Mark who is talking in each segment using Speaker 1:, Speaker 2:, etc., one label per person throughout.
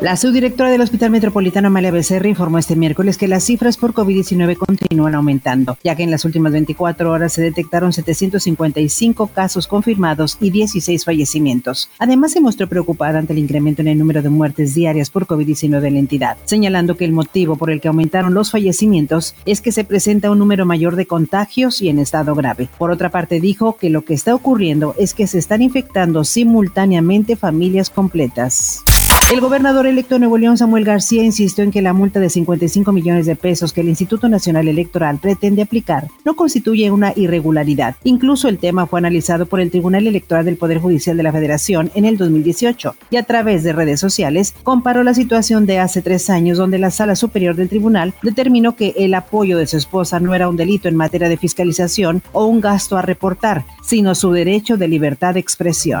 Speaker 1: La subdirectora del Hospital Metropolitano Amalia Becerra informó este miércoles que las cifras por COVID-19 continúan aumentando, ya que en las últimas 24 horas se detectaron 755 casos confirmados y 16 fallecimientos. Además, se mostró preocupada ante el incremento en el número de muertes diarias por COVID-19 en la entidad, señalando que el motivo por el que aumentaron los fallecimientos es que se presenta un número mayor de contagios y en estado grave. Por otra parte, dijo que lo que está ocurriendo es que se están infectando simultáneamente familias completas. El gobernador electo Nuevo León, Samuel García, insistió en que la multa de 55 millones de pesos que el Instituto Nacional Electoral pretende aplicar no constituye una irregularidad. Incluso el tema fue analizado por el Tribunal Electoral del Poder Judicial de la Federación en el 2018 y a través de redes sociales comparó la situación de hace tres años donde la Sala Superior del Tribunal determinó que el apoyo de su esposa no era un delito en materia de fiscalización o un gasto a reportar, sino su derecho de libertad de expresión.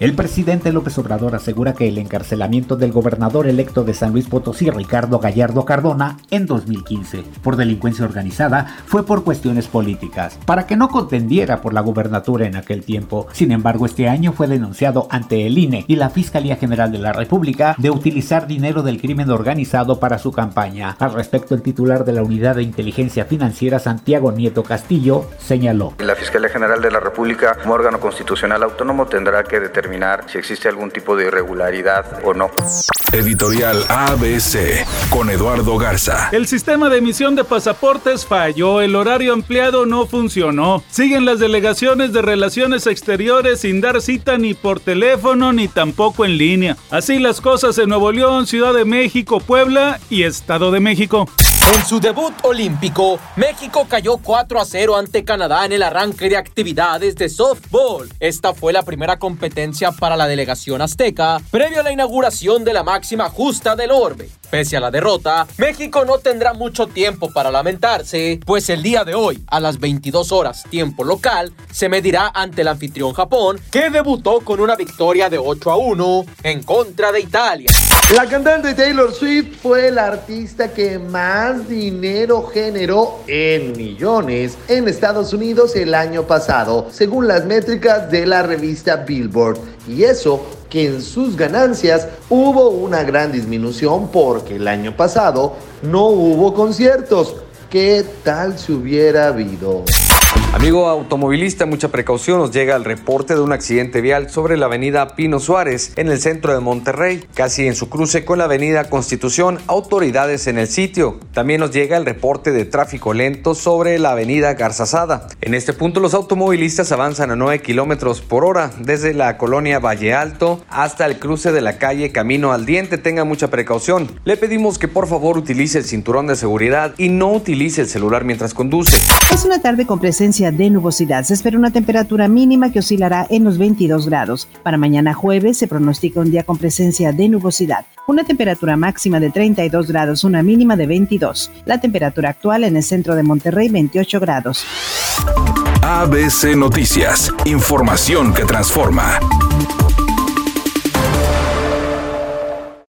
Speaker 2: El presidente López Obrador asegura que el encarcelamiento del gobernador electo de San Luis Potosí, Ricardo Gallardo Cardona, en 2015, por delincuencia organizada, fue por cuestiones políticas, para que no contendiera por la gubernatura en aquel tiempo. Sin embargo, este año fue denunciado ante el INE y la Fiscalía General de la República de utilizar dinero del crimen organizado para su campaña. Al respecto, el titular de la Unidad de Inteligencia Financiera, Santiago Nieto Castillo, señaló.
Speaker 3: La Fiscalía General de la República, como órgano constitucional autónomo, tendrá que determinar si existe algún tipo de irregularidad o no.
Speaker 4: Editorial ABC con Eduardo Garza.
Speaker 5: El sistema de emisión de pasaportes falló, el horario ampliado no funcionó. Siguen las delegaciones de relaciones exteriores sin dar cita ni por teléfono ni tampoco en línea. Así las cosas en Nuevo León, Ciudad de México, Puebla y Estado de México.
Speaker 6: En su debut olímpico, México cayó 4 a 0 ante Canadá en el arranque de actividades de softball. Esta fue la primera competencia para la delegación azteca previo a la inauguración de la máxima justa del orbe. Pese a la derrota, México no tendrá mucho tiempo para lamentarse, pues el día de hoy, a las 22 horas tiempo local, se medirá ante el anfitrión Japón, que debutó con una victoria de 8 a 1 en contra de Italia.
Speaker 7: La cantante Taylor Swift fue la artista que más dinero generó en millones en Estados Unidos el año pasado, según las métricas de la revista Billboard. Y eso que en sus ganancias hubo una gran disminución porque el año pasado no hubo conciertos. ¿Qué tal si hubiera habido?
Speaker 8: Amigo automovilista, mucha precaución. Nos llega el reporte de un accidente vial sobre la avenida Pino Suárez en el centro de Monterrey, casi en su cruce con la avenida Constitución. Autoridades en el sitio. También nos llega el reporte de tráfico lento sobre la avenida Garzazada. En este punto, los automovilistas avanzan a 9 kilómetros por hora desde la colonia Valle Alto hasta el cruce de la calle Camino al Diente. Tenga mucha precaución. Le pedimos que por favor utilice el cinturón de seguridad y no utilice el celular mientras conduce.
Speaker 1: Es una tarde con de nubosidad. Se espera una temperatura mínima que oscilará en los 22 grados. Para mañana jueves se pronostica un día con presencia de nubosidad. Una temperatura máxima de 32 grados, una mínima de 22. La temperatura actual en el centro de Monterrey 28 grados.
Speaker 4: ABC Noticias. Información que transforma.